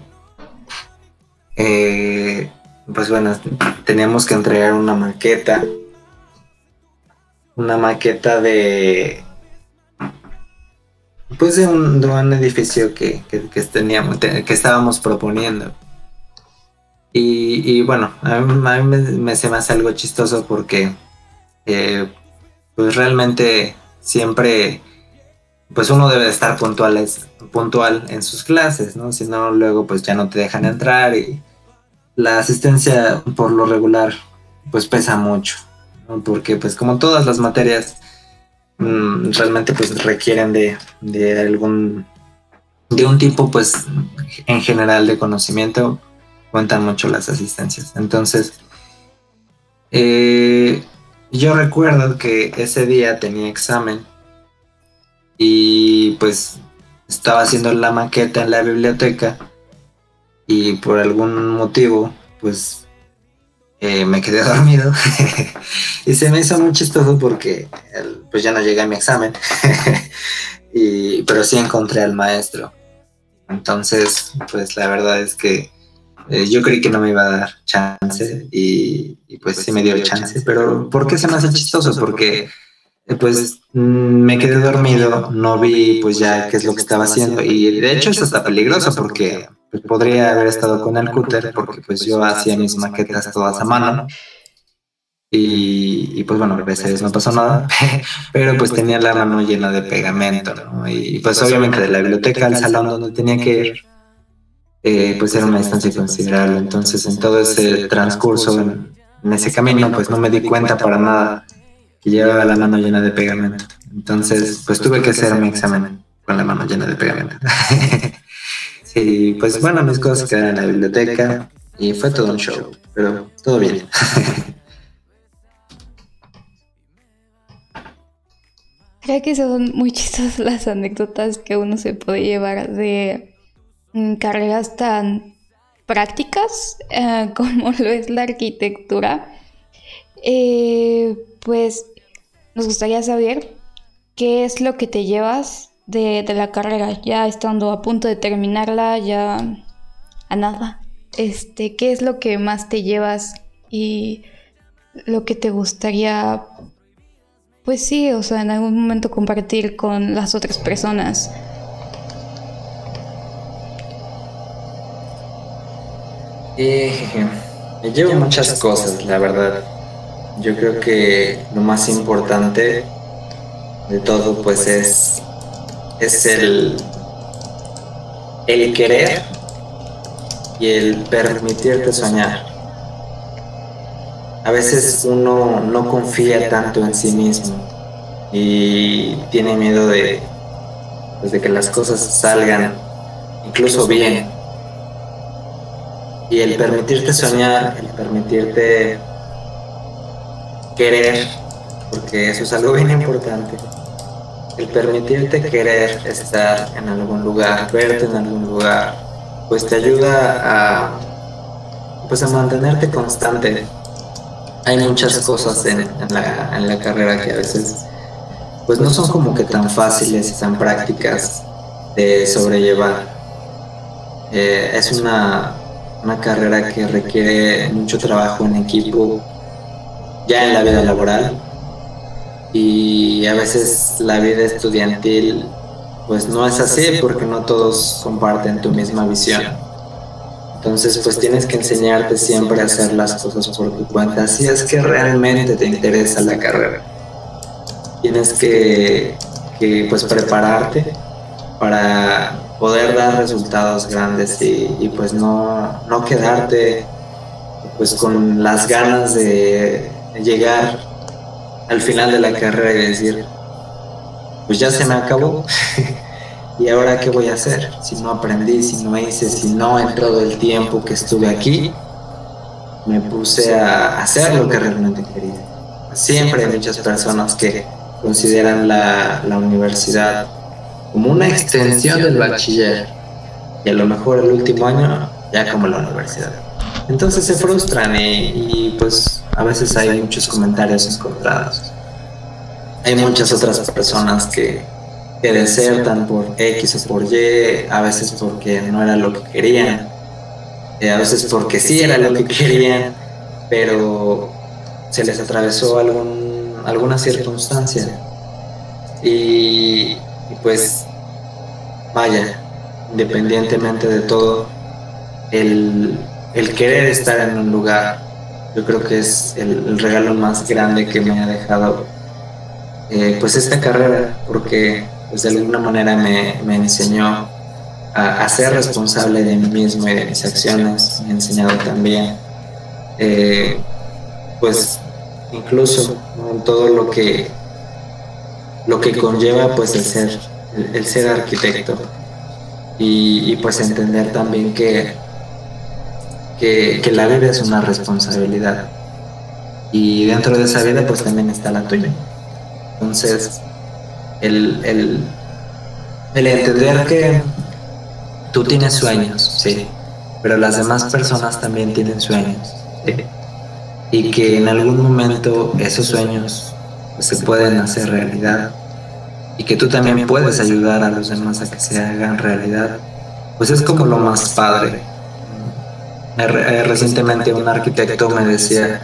C: eh, pues bueno, teníamos que entregar una maqueta, una maqueta de, pues de un, edificio que, teníamos, que estábamos proponiendo. Y, bueno, a mí, me, se me hace algo chistoso porque eh, pues realmente siempre pues uno debe estar puntual, puntual en sus clases, ¿no? Si no, luego pues ya no te dejan entrar y la asistencia por lo regular pues pesa mucho. Porque pues como todas las materias mm, realmente pues requieren de, de algún, de un tipo pues en general de conocimiento, cuentan mucho las asistencias. Entonces, eh, yo recuerdo que ese día tenía examen y pues estaba haciendo la maqueta en la biblioteca y por algún motivo pues eh, me quedé dormido. Y se me hizo muy chistoso porque pues ya no llegué a mi examen. Y, pero sí encontré al maestro. Entonces pues la verdad es que eh, yo creí que no me iba a dar chance y, pues, sí me dio chance, pero ¿por qué se me hace chistoso? Porque pues mm, me quedé dormido, no vi pues ya qué es lo que estaba haciendo. Y de hecho eso está peligroso porque pues, podría haber estado con el cúter porque pues yo hacía mis maquetas todas a mano. Y, pues bueno, a veces no pasó nada, pero pues tenía la mano llena de pegamento y pues obviamente de la biblioteca al salón donde tenía que ir eh, pues era una distancia considerable. Entonces, en todo ese transcurso, en, ese camino, pues no me di cuenta para nada que llevaba la mano llena de pegamento. Entonces, pues tuve que hacer mi examen con la mano llena de pegamento. sí, pues bueno, mis cosas quedaron en la biblioteca y fue todo un show, pero todo bien.
A: Creo que son muy chistosas las anécdotas que uno se puede llevar de carreras tan prácticas eh, como lo es la arquitectura, eh, pues nos gustaría saber qué es lo que te llevas de, de la carrera, ya estando a punto de terminarla, ya a nada. Este, ¿qué es lo que más te llevas y lo que te gustaría, pues sí, o sea, en algún momento compartir con las otras personas?
C: Eh, me llevo muchas cosas, la verdad. Yo creo que lo más importante de todo, pues es, es el, el querer y el permitirte soñar. A veces uno no confía tanto en sí mismo y tiene miedo de, pues, de que las cosas salgan incluso bien. Y el permitirte soñar, el permitirte querer, porque eso es algo bien importante, el permitirte querer estar en algún lugar, verte en algún lugar, pues te ayuda a, pues a mantenerte constante. Hay muchas cosas en, la, en la carrera que a veces pues no son como que tan fáciles y tan prácticas de sobrellevar. Eh, es una, una carrera que requiere mucho trabajo en equipo ya en la vida laboral y a veces la vida estudiantil pues no es así porque no todos comparten tu misma visión. Entonces pues tienes que enseñarte siempre a hacer las cosas por tu cuenta si es que realmente te interesa la carrera. Tienes que, pues prepararte para poder dar resultados grandes y, pues no, no quedarte pues con las ganas de llegar al final de la carrera y decir, pues ya se me acabó. ¿Y ahora qué voy a hacer? Si no aprendí, si no hice, si no en todo el tiempo que estuve aquí, me puse a hacer lo que realmente quería. Siempre hay muchas personas que consideran la, la universidad como una extensión del bachiller y a lo mejor el último año ya como la universidad. Entonces se frustran y, pues a veces hay muchos comentarios encontrados. Hay muchas otras personas que, que desertan por X o por Y, a veces porque no era lo que querían, eh, a veces porque sí era lo que querían, pero se les atravesó algún, alguna circunstancia. Y, pues, vaya, independientemente de todo, el, el querer estar en un lugar, yo creo que es el, regalo más grande que me ha dejado eh, pues esta carrera, porque pues de alguna manera me, me enseñó a, ser responsable de mí mismo y de mis acciones, me ha enseñado también, eh, pues incluso en todo lo que lo que conlleva pues el ser el, ser arquitecto y, y pues entender también que que, la vida es una responsabilidad. Y dentro de esa vida pues también está la tuya. Entonces, el, el, entender que tú tienes sueños, sí, pero las demás personas también tienen sueños, y que en algún momento esos sueños pues, se pueden hacer realidad y que tú también puedes ayudar a los demás a que se hagan realidad, pues es como lo más padre recientemente un arquitecto me decía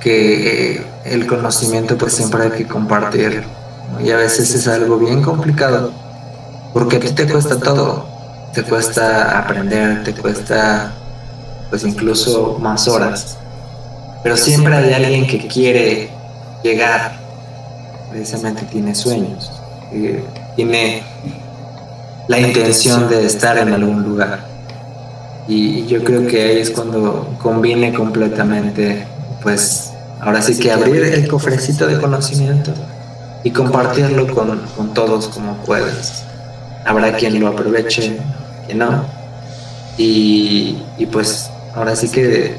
C: que eh, el conocimiento pues siempre hay que compartir y a veces es algo bien complicado porque a ti te cuesta todo, te cuesta aprender, te cuesta pues incluso más horas, pero siempre hay alguien que quiere llegar, precisamente tiene sueños, eh, tiene la intención de estar en algún lugar. Y, yo creo que ahí es cuando conviene completamente, pues ahora sí que abrir el cofrecito de conocimiento y compartirlo con, con todos como puedes. Habrá quien lo aproveche, quien no. Y, y pues ahora sí que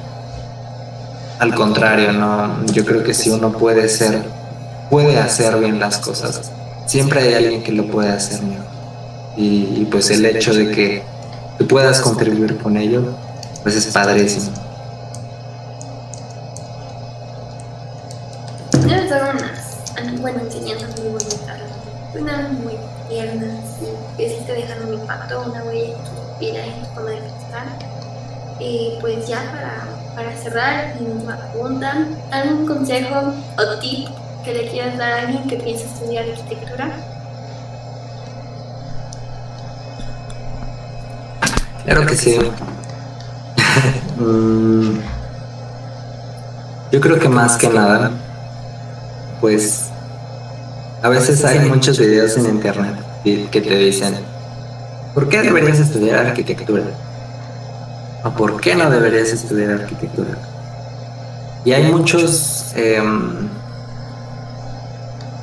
C: al contrario, no, yo creo que si uno puede ser, puede hacer bien las cosas, siempre hay alguien que lo puede hacer mejor. Y, y pues el hecho de que tú puedas contribuir con ello, pues es padrísimo.
B: Debes dar unas, bueno, enseñanzas muy bonitas, una muy tiernas, que sí te dejan un impacto, una huella en tu vida, en tu forma de pensar. Y pues ya para, para cerrar, mi última pregunta, ¿algún consejo o tip que le quieras dar a alguien que piensa estudiar arquitectura?
C: Claro que sí. Mm, yo creo que más que nada, pues a veces hay muchos videos en internet que te dicen, ¿por qué deberías estudiar arquitectura? ¿O por qué no deberías estudiar arquitectura? Y hay muchos, em,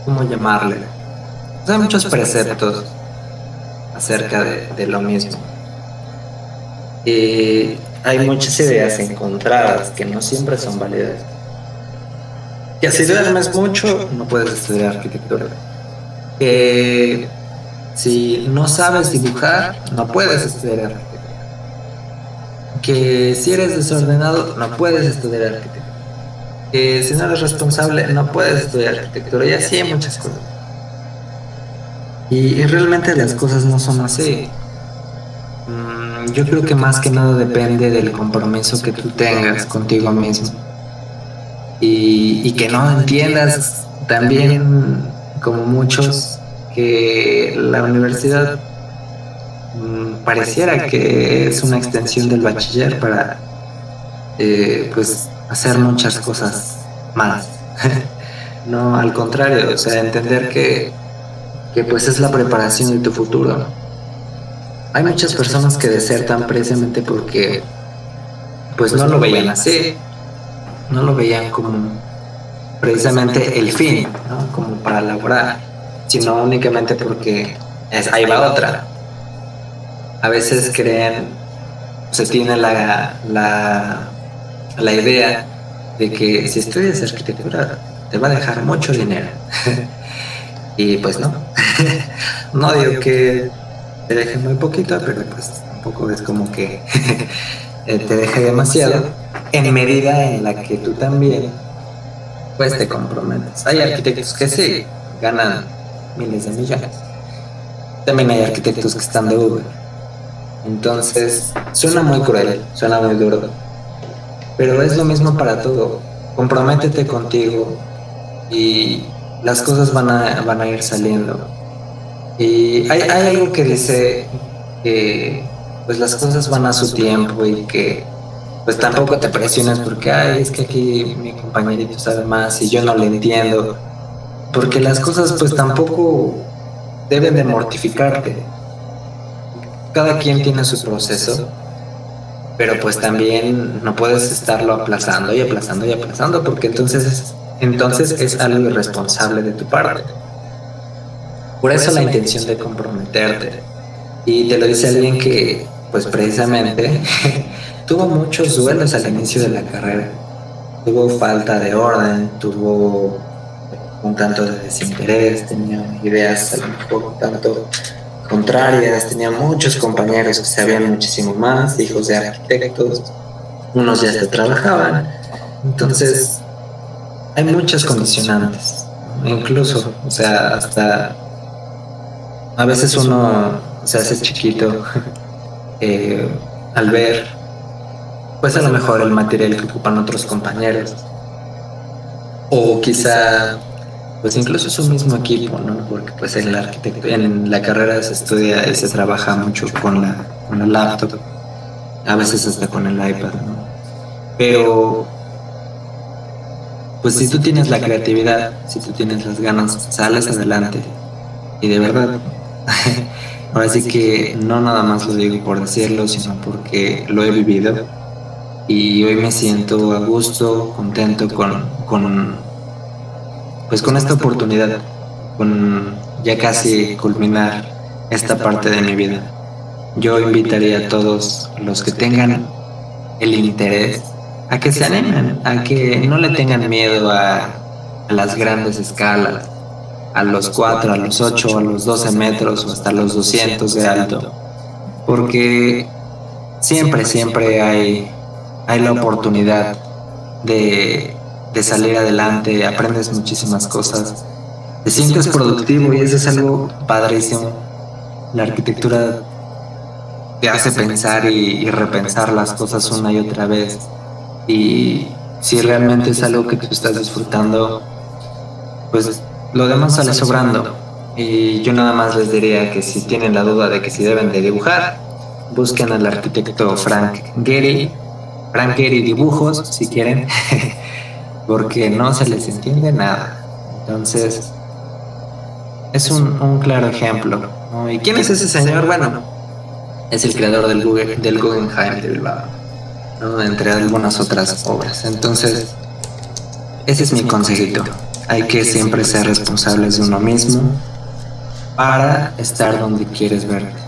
C: ¿cómo llamarle? hay muchos preceptos acerca de, de lo mismo. Y hay muchas ideas encontradas que no siempre son válidas. Que si duermes mucho, no puedes estudiar arquitectura. Que si no sabes dibujar, no puedes estudiar arquitectura. Que si eres desordenado, no puedes estudiar arquitectura. Que si no eres responsable, no puedes estudiar arquitectura. Y así hay muchas cosas. Y realmente las cosas no son así yo creo que más que nada depende del compromiso que tú tengas contigo mismo. Y, que no entiendas también, como muchos, que la universidad mm, pareciera que es una extensión del bachiller para eh, pues hacer muchas cosas más. no, al contrario, o sea, entender que, que pues es la preparación de tu futuro hay muchas personas que desertan precisamente porque pues no lo veían así, no lo veían como precisamente el fin, ¿no? como para laborar, sino únicamente porque es, ahí va otra. A veces creen, se tiene la, la, la idea de que si estudias arquitectura te va a dejar mucho dinero. y pues no, no digo que te deje muy poquito, pero pues tampoco es como que te deje demasiado, en medida en la que tú también pues te comprometes. Hay arquitectos que sí ganan miles de millones. También hay arquitectos que están de Uber. Entonces, suena muy cruel, suena muy duro. Pero es lo mismo para todo. Comprométete contigo y las cosas van a, van a ir saliendo y hay, algo que dice que pues las cosas van a su tiempo y que pues tampoco te presiones porque, ay, es que aquí mi compañerito sabe más y yo no le entiendo. Porque las cosas pues tampoco deben de mortificarte. Cada quien tiene su proceso, pero pues también no puedes estarlo aplazando y aplazando y aplazando porque entonces, entonces es algo irresponsable de tu parte. Por eso la intención de comprometerte. Y te lo dice alguien que, pues precisamente, tuvo muchos duelos al inicio de la carrera. Tuvo falta de orden, tuvo un tanto de desinterés, tenía ideas a lo mejor un tanto contrarias, tenía muchos compañeros que sabían muchísimo más, hijos de arquitectos, unos ya se trabajaban. Entonces, hay muchas condicionantes, incluso, o sea, hasta a veces uno se hace chiquito eh, al ver, pues a lo mejor el material que ocupan otros compañeros. O quizá, pues incluso su mismo equipo, ¿no? Porque pues en la arquitectura, en la carrera se estudia y se trabaja mucho con la, con la laptop, a veces hasta con el iPad, ¿no? Pero pues si tú tienes la creatividad, si tú tienes las ganas, sales adelante. Y de verdad, Ahora sí que no nada más lo digo por decirlo, sino porque lo he vivido y hoy me siento a gusto, contento con, con pues con esta oportunidad, con ya casi culminar esta parte de mi vida. Yo invitaría a todos los que tengan el interés a que se animen, a que no le tengan miedo a, a las grandes escalas, a los 4, a los 8, a los 12 metros o hasta los 200 de alto. Porque siempre, siempre hay, hay la oportunidad de, de salir adelante, aprendes muchísimas cosas te sientes productivo y eso es algo padrísimo. La arquitectura te hace pensar y, repensar las cosas una y otra vez. Y si realmente es algo que tú estás disfrutando, pues lo demás sale sobrando. Y yo nada más les diría que si tienen la duda de que si deben de dibujar, busquen al arquitecto Frank Gehry, Frank Gehry dibujos, si quieren, porque no se les entiende nada. Entonces, es un, claro ejemplo. ¿Y quién es ese señor? Bueno, es el creador del, del Guggenheim de Bilbao, entre algunas otras obras. Entonces, ese es mi consejito. Hay que siempre ser responsables de uno mismo para estar donde quieres verte.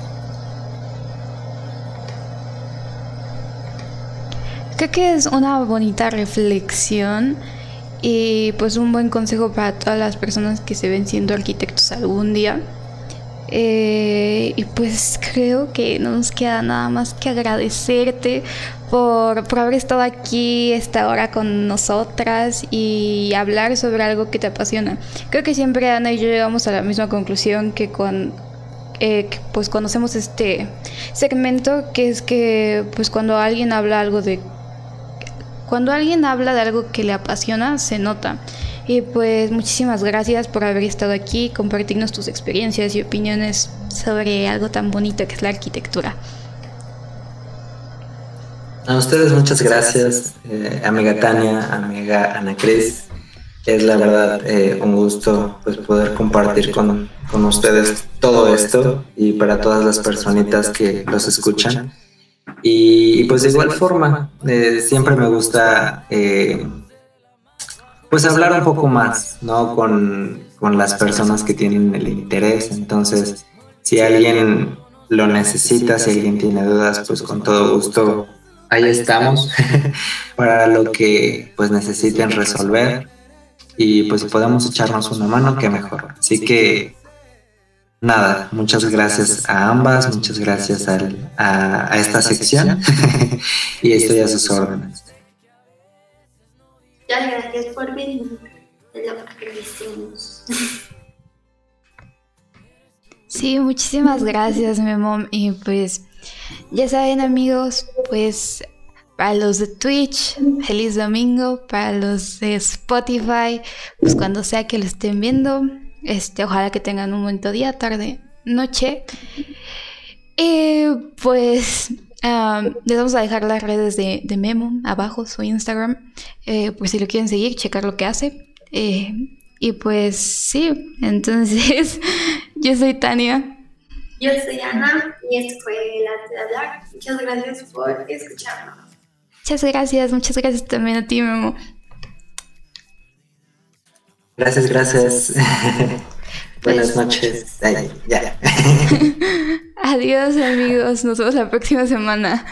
A: Creo que es una bonita reflexión y pues un buen consejo para todas las personas que se ven siendo arquitectos algún día. Eh, y pues creo que no nos queda nada más que agradecerte por, por, haber estado aquí esta hora con nosotras y hablar sobre algo que te apasiona. Creo que siempre Ana y yo llegamos a la misma conclusión que con eh, pues conocemos este segmento que es que pues cuando alguien habla algo de cuando alguien habla de algo que le apasiona, se nota. Y pues muchísimas gracias por haber estado aquí, compartirnos tus experiencias y opiniones sobre algo tan bonito que es la arquitectura.
C: A ustedes muchas gracias, eh, amiga Tania, amiga Ana Cris. Es la verdad eh, un gusto pues, poder compartir con, con ustedes todo esto y para todas las personitas que los escuchan. Y, pues de igual forma, eh, siempre me gusta eh, pues hablar un poco más, ¿no? Con, con, las personas que tienen el interés. Entonces, si alguien lo necesita, si alguien tiene dudas, pues con todo gusto ahí estamos para lo que pues necesiten resolver y pues podemos echarnos una mano, que mejor. Así que Nada, muchas gracias a ambas, muchas gracias a, esta sección y estoy a sus órdenes.
B: Muchas gracias por venir, lo que
A: Sí, muchísimas gracias, Memo. Y pues, ya saben, amigos, pues para los de Twitch, feliz domingo. Para los de Spotify, pues cuando sea que lo estén viendo, este, ojalá que tengan un momento día, tarde, noche. Y pues les vamos a dejar las redes de, Memo abajo, su Instagram. Eh, pues si lo quieren seguir, checar lo que hace. Eh, y pues sí, entonces yo soy Tania.
B: Yo soy Ana y esto fue el arte de hablar. Muchas gracias por escucharnos.
A: Muchas gracias, muchas gracias también a ti, Memo.
C: Gracias, gracias. Buenas noches. ya.
A: Adiós amigos, nos vemos la próxima semana.